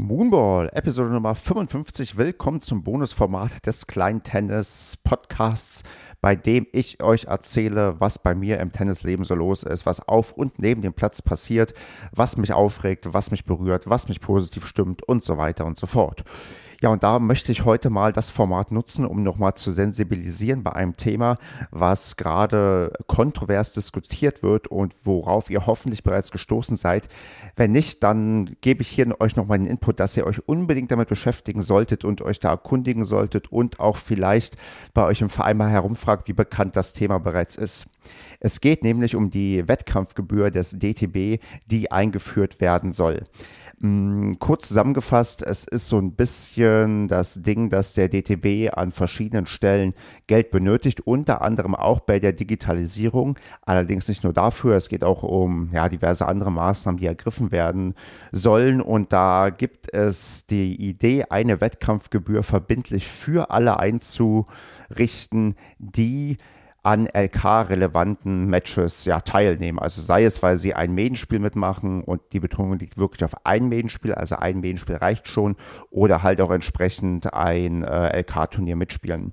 Moonball, Episode Nummer 55. Willkommen zum Bonusformat des Kleinen Tennis Podcasts, bei dem ich euch erzähle, was bei mir im Tennisleben so los ist, was auf und neben dem Platz passiert, was mich aufregt, was mich berührt, was mich positiv stimmt und so weiter und so fort. Ja, und da möchte ich heute mal das Format nutzen, um nochmal zu sensibilisieren bei einem Thema, was gerade kontrovers diskutiert wird und worauf ihr hoffentlich bereits gestoßen seid. Wenn nicht, dann gebe ich hier euch nochmal den Input, dass ihr euch unbedingt damit beschäftigen solltet und euch da erkundigen solltet und auch vielleicht bei euch im Verein mal herumfragt, wie bekannt das Thema bereits ist. Es geht nämlich um die Wettkampfgebühr des DTB, die eingeführt werden soll. Mm, kurz zusammengefasst, es ist so ein bisschen das Ding, dass der DTB an verschiedenen Stellen Geld benötigt, unter anderem auch bei der Digitalisierung. Allerdings nicht nur dafür, es geht auch um ja, diverse andere Maßnahmen, die ergriffen werden sollen. Und da gibt es die Idee, eine Wettkampfgebühr verbindlich für alle einzurichten, die an LK-relevanten Matches ja, teilnehmen. Also sei es, weil sie ein Medienspiel mitmachen und die Betonung liegt wirklich auf ein Medienspiel, also ein Medienspiel reicht schon, oder halt auch entsprechend ein äh, LK-Turnier mitspielen.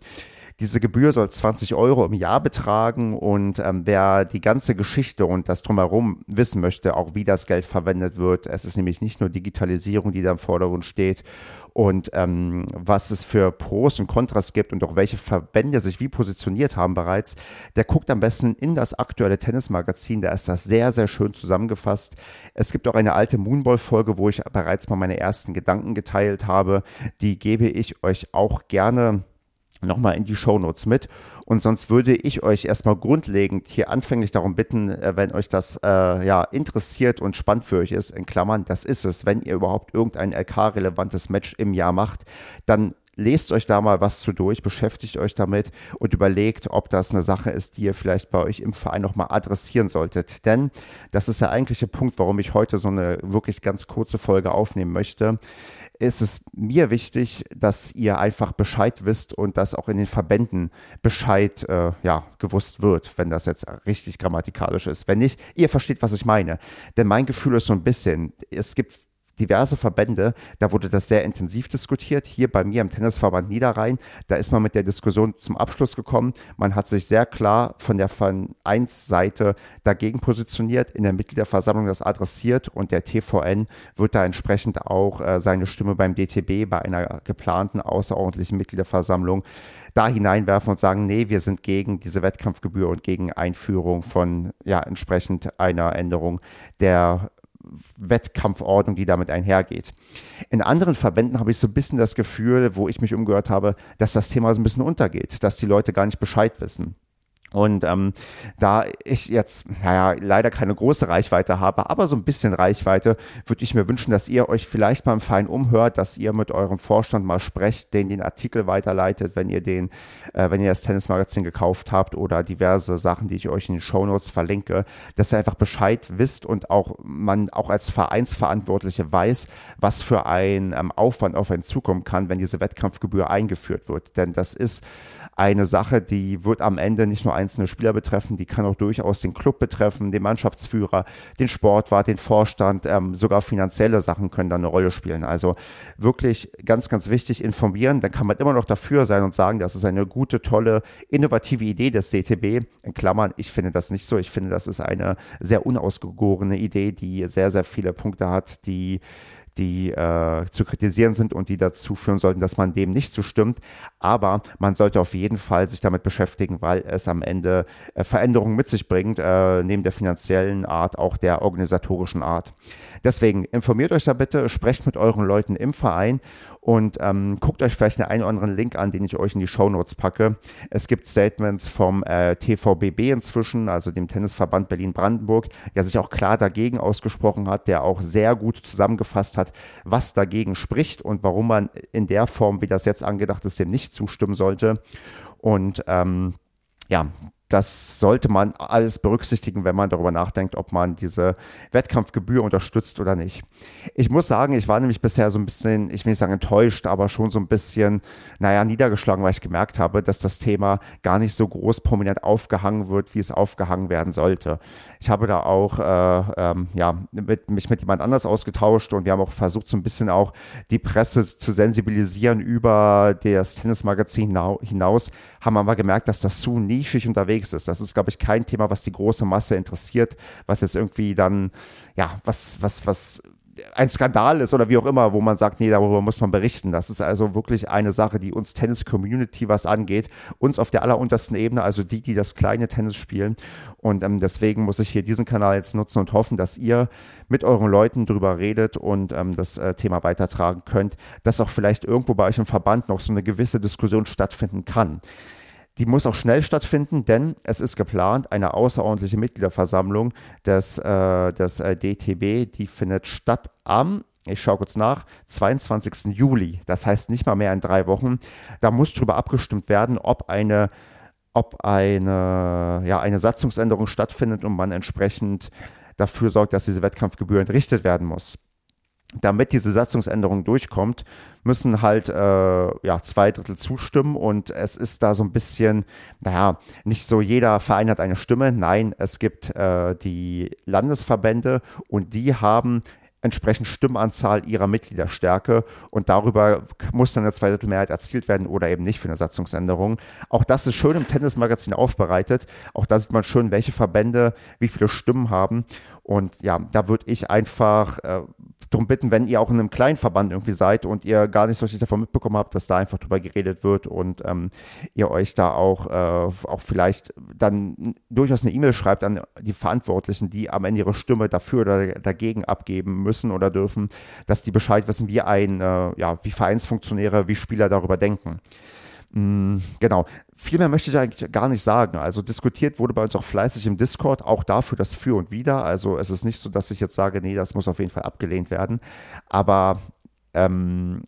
Diese Gebühr soll 20 Euro im Jahr betragen und ähm, wer die ganze Geschichte und das drumherum wissen möchte, auch wie das Geld verwendet wird, es ist nämlich nicht nur Digitalisierung, die da im Vordergrund steht und ähm, was es für Pros und Kontras gibt und auch welche Verbände sich wie positioniert haben bereits, der guckt am besten in das aktuelle Tennismagazin, da ist das sehr, sehr schön zusammengefasst. Es gibt auch eine alte Moonball-Folge, wo ich bereits mal meine ersten Gedanken geteilt habe. Die gebe ich euch auch gerne nochmal in die Shownotes mit. Und sonst würde ich euch erstmal grundlegend hier anfänglich darum bitten, äh, wenn euch das äh, ja interessiert und spannend für euch ist, in Klammern, das ist es, wenn ihr überhaupt irgendein LK-relevantes Match im Jahr macht, dann lest euch da mal was zu durch, beschäftigt euch damit und überlegt, ob das eine Sache ist, die ihr vielleicht bei euch im Verein nochmal adressieren solltet. Denn das ist der eigentliche Punkt, warum ich heute so eine wirklich ganz kurze Folge aufnehmen möchte ist es mir wichtig, dass ihr einfach Bescheid wisst und dass auch in den Verbänden Bescheid äh, ja, gewusst wird, wenn das jetzt richtig grammatikalisch ist. Wenn nicht, ihr versteht, was ich meine. Denn mein Gefühl ist so ein bisschen, es gibt diverse Verbände, da wurde das sehr intensiv diskutiert. Hier bei mir im Tennisverband Niederrhein, da ist man mit der Diskussion zum Abschluss gekommen. Man hat sich sehr klar von der Vereinsseite dagegen positioniert, in der Mitgliederversammlung das adressiert und der TVN wird da entsprechend auch äh, seine Stimme beim DTB bei einer geplanten außerordentlichen Mitgliederversammlung da hineinwerfen und sagen, nee, wir sind gegen diese Wettkampfgebühr und gegen Einführung von ja entsprechend einer Änderung der Wettkampfordnung, die damit einhergeht. In anderen Verbänden habe ich so ein bisschen das Gefühl, wo ich mich umgehört habe, dass das Thema so ein bisschen untergeht, dass die Leute gar nicht Bescheid wissen. Und ähm, da ich jetzt, naja, leider keine große Reichweite habe, aber so ein bisschen Reichweite, würde ich mir wünschen, dass ihr euch vielleicht mal im Verein umhört, dass ihr mit eurem Vorstand mal sprecht, den den Artikel weiterleitet, wenn ihr den, äh, wenn ihr das Tennismagazin gekauft habt oder diverse Sachen, die ich euch in den Shownotes verlinke, dass ihr einfach Bescheid wisst und auch man auch als Vereinsverantwortliche weiß, was für ein ähm, Aufwand auf einen zukommen kann, wenn diese Wettkampfgebühr eingeführt wird. Denn das ist eine Sache, die wird am Ende nicht nur einzelne Spieler betreffen, die kann auch durchaus den Club betreffen, den Mannschaftsführer, den Sportwart, den Vorstand, ähm, sogar finanzielle Sachen können da eine Rolle spielen. Also wirklich ganz, ganz wichtig informieren. Dann kann man immer noch dafür sein und sagen, das ist eine gute, tolle, innovative Idee des DTB. In Klammern, ich finde das nicht so. Ich finde, das ist eine sehr unausgegorene Idee, die sehr, sehr viele Punkte hat, die die äh, zu kritisieren sind und die dazu führen sollten, dass man dem nicht zustimmt. Aber man sollte auf jeden Fall sich damit beschäftigen, weil es am Ende äh, Veränderungen mit sich bringt, äh, neben der finanziellen Art auch der organisatorischen Art. Deswegen informiert euch da bitte, sprecht mit euren Leuten im Verein und ähm, guckt euch vielleicht einen oder anderen Link an, den ich euch in die Show Notes packe. Es gibt Statements vom äh, TVBB inzwischen, also dem Tennisverband Berlin-Brandenburg, der sich auch klar dagegen ausgesprochen hat, der auch sehr gut zusammengefasst hat, was dagegen spricht und warum man in der Form, wie das jetzt angedacht ist, dem nicht zustimmen sollte. Und ähm, ja, das sollte man alles berücksichtigen, wenn man darüber nachdenkt, ob man diese Wettkampfgebühr unterstützt oder nicht. Ich muss sagen, ich war nämlich bisher so ein bisschen, ich will nicht sagen enttäuscht, aber schon so ein bisschen, naja, niedergeschlagen, weil ich gemerkt habe, dass das Thema gar nicht so groß prominent aufgehangen wird, wie es aufgehangen werden sollte. Ich habe da auch äh, ähm, ja, mit, mich mit jemand anders ausgetauscht und wir haben auch versucht, so ein bisschen auch die Presse zu sensibilisieren über das Tennismagazin hinaus, haben aber gemerkt, dass das zu nischig unterwegs ist. Das ist, glaube ich, kein Thema, was die große Masse interessiert, was jetzt irgendwie dann, ja, was, was, was ein Skandal ist oder wie auch immer, wo man sagt, nee, darüber muss man berichten. Das ist also wirklich eine Sache, die uns Tennis-Community was angeht, uns auf der alleruntersten Ebene, also die, die das kleine Tennis spielen. Und ähm, deswegen muss ich hier diesen Kanal jetzt nutzen und hoffen, dass ihr mit euren Leuten drüber redet und ähm, das äh, Thema weitertragen könnt, dass auch vielleicht irgendwo bei euch im Verband noch so eine gewisse Diskussion stattfinden kann. Die muss auch schnell stattfinden, denn es ist geplant, eine außerordentliche Mitgliederversammlung des, äh, des äh, DTB, die findet statt am ich schaue kurz nach, 22. Juli, das heißt nicht mal mehr in drei Wochen. Da muss darüber abgestimmt werden, ob eine, ob eine, ja, eine Satzungsänderung stattfindet und man entsprechend dafür sorgt, dass diese Wettkampfgebühr entrichtet werden muss damit diese Satzungsänderung durchkommt, müssen halt äh, ja, zwei Drittel zustimmen und es ist da so ein bisschen, naja, nicht so jeder Verein hat eine Stimme. Nein, es gibt äh, die Landesverbände und die haben entsprechend Stimmanzahl ihrer Mitgliederstärke und darüber muss dann eine Zweidrittelmehrheit erzielt werden oder eben nicht für eine Satzungsänderung. Auch das ist schön im Tennismagazin aufbereitet. Auch da sieht man schön, welche Verbände wie viele Stimmen haben. Und ja, da würde ich einfach äh, darum bitten, wenn ihr auch in einem kleinen Verband irgendwie seid und ihr gar nicht so richtig davon mitbekommen habt, dass da einfach drüber geredet wird und ähm, ihr euch da auch, äh, auch vielleicht dann durchaus eine E-Mail schreibt an die Verantwortlichen, die am Ende ihre Stimme dafür oder dagegen abgeben müssen oder dürfen, dass die Bescheid wissen, wie ein, äh, ja, wie Vereinsfunktionäre, wie Spieler darüber denken. Mm, genau. Viel mehr möchte ich eigentlich gar nicht sagen. Also diskutiert wurde bei uns auch fleißig im Discord, auch dafür das Für und Wider. Also es ist nicht so, dass ich jetzt sage, nee, das muss auf jeden Fall abgelehnt werden. Aber ähm,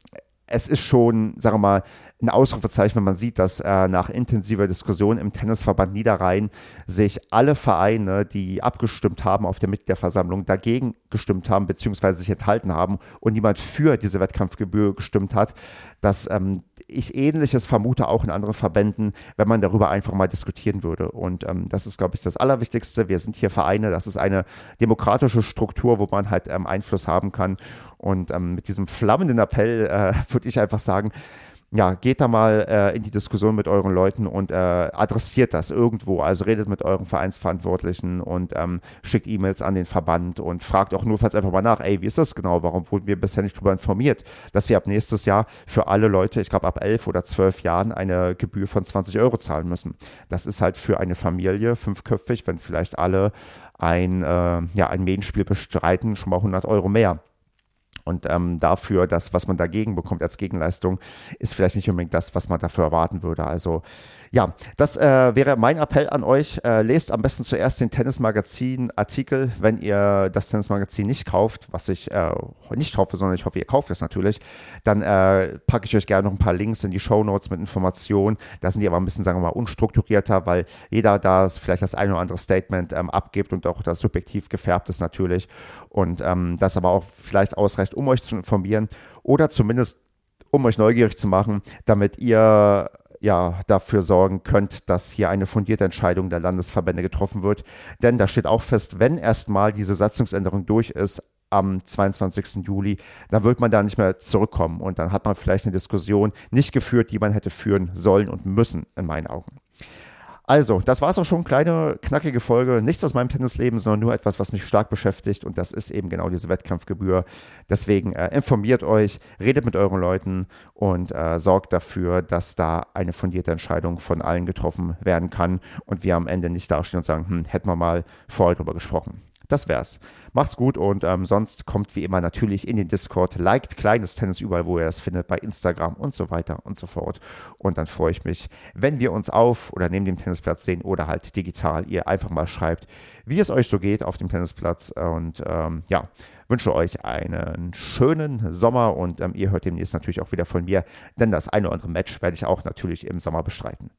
es ist schon, sagen wir mal, ein Ausrufezeichen, wenn man sieht, dass äh, nach intensiver Diskussion im Tennisverband Niederrhein sich alle Vereine, die abgestimmt haben auf der Mitgliederversammlung, dagegen gestimmt haben, beziehungsweise sich enthalten haben und niemand für diese Wettkampfgebühr gestimmt hat, dass ähm, ich ähnliches vermute auch in anderen Verbänden, wenn man darüber einfach mal diskutieren würde. Und ähm, das ist, glaube ich, das Allerwichtigste. Wir sind hier Vereine, das ist eine demokratische Struktur, wo man halt ähm, Einfluss haben kann. Und ähm, mit diesem flammenden Appell äh, würde ich einfach sagen, ja, geht da mal äh, in die Diskussion mit euren Leuten und äh, adressiert das irgendwo. Also redet mit euren Vereinsverantwortlichen und ähm, schickt E-Mails an den Verband und fragt auch nur falls einfach mal nach, ey, wie ist das genau? Warum wurden wir bisher nicht darüber informiert, dass wir ab nächstes Jahr für alle Leute, ich glaube ab elf oder zwölf Jahren, eine Gebühr von 20 Euro zahlen müssen. Das ist halt für eine Familie fünfköpfig, wenn vielleicht alle ein, äh, ja, ein Medienspiel bestreiten, schon mal 100 Euro mehr. Und ähm, dafür, das, was man dagegen bekommt als Gegenleistung, ist vielleicht nicht unbedingt das, was man dafür erwarten würde. Also ja, das äh, wäre mein Appell an euch. Äh, lest am besten zuerst den Tennismagazin-Artikel, wenn ihr das Tennismagazin nicht kauft, was ich äh, nicht hoffe, sondern ich hoffe, ihr kauft es natürlich. Dann äh, packe ich euch gerne noch ein paar Links in die Show Notes mit Informationen. Da sind die aber ein bisschen, sagen wir mal, unstrukturierter, weil jeder da vielleicht das eine oder andere Statement ähm, abgibt und auch das subjektiv gefärbt ist natürlich. Und ähm, das aber auch vielleicht ausreicht, um euch zu informieren oder zumindest um euch neugierig zu machen, damit ihr ja, dafür sorgen könnt, dass hier eine fundierte Entscheidung der Landesverbände getroffen wird. Denn da steht auch fest, wenn erstmal diese Satzungsänderung durch ist, am 22. Juli, dann wird man da nicht mehr zurückkommen und dann hat man vielleicht eine Diskussion nicht geführt, die man hätte führen sollen und müssen, in meinen Augen. Also, das war es auch schon. Kleine, knackige Folge. Nichts aus meinem Tennisleben, sondern nur etwas, was mich stark beschäftigt. Und das ist eben genau diese Wettkampfgebühr. Deswegen äh, informiert euch, redet mit euren Leuten und äh, sorgt dafür, dass da eine fundierte Entscheidung von allen getroffen werden kann und wir am Ende nicht dastehen und sagen, hm, hätten wir mal vorher drüber gesprochen. Das wär's. Macht's gut und ähm, sonst kommt wie immer natürlich in den Discord, liked kleines Tennis überall, wo ihr es findet, bei Instagram und so weiter und so fort. Und dann freue ich mich, wenn wir uns auf oder neben dem Tennisplatz sehen oder halt digital, ihr einfach mal schreibt, wie es euch so geht auf dem Tennisplatz. Und ähm, ja, wünsche euch einen schönen Sommer und ähm, ihr hört demnächst natürlich auch wieder von mir, denn das eine oder andere Match werde ich auch natürlich im Sommer bestreiten.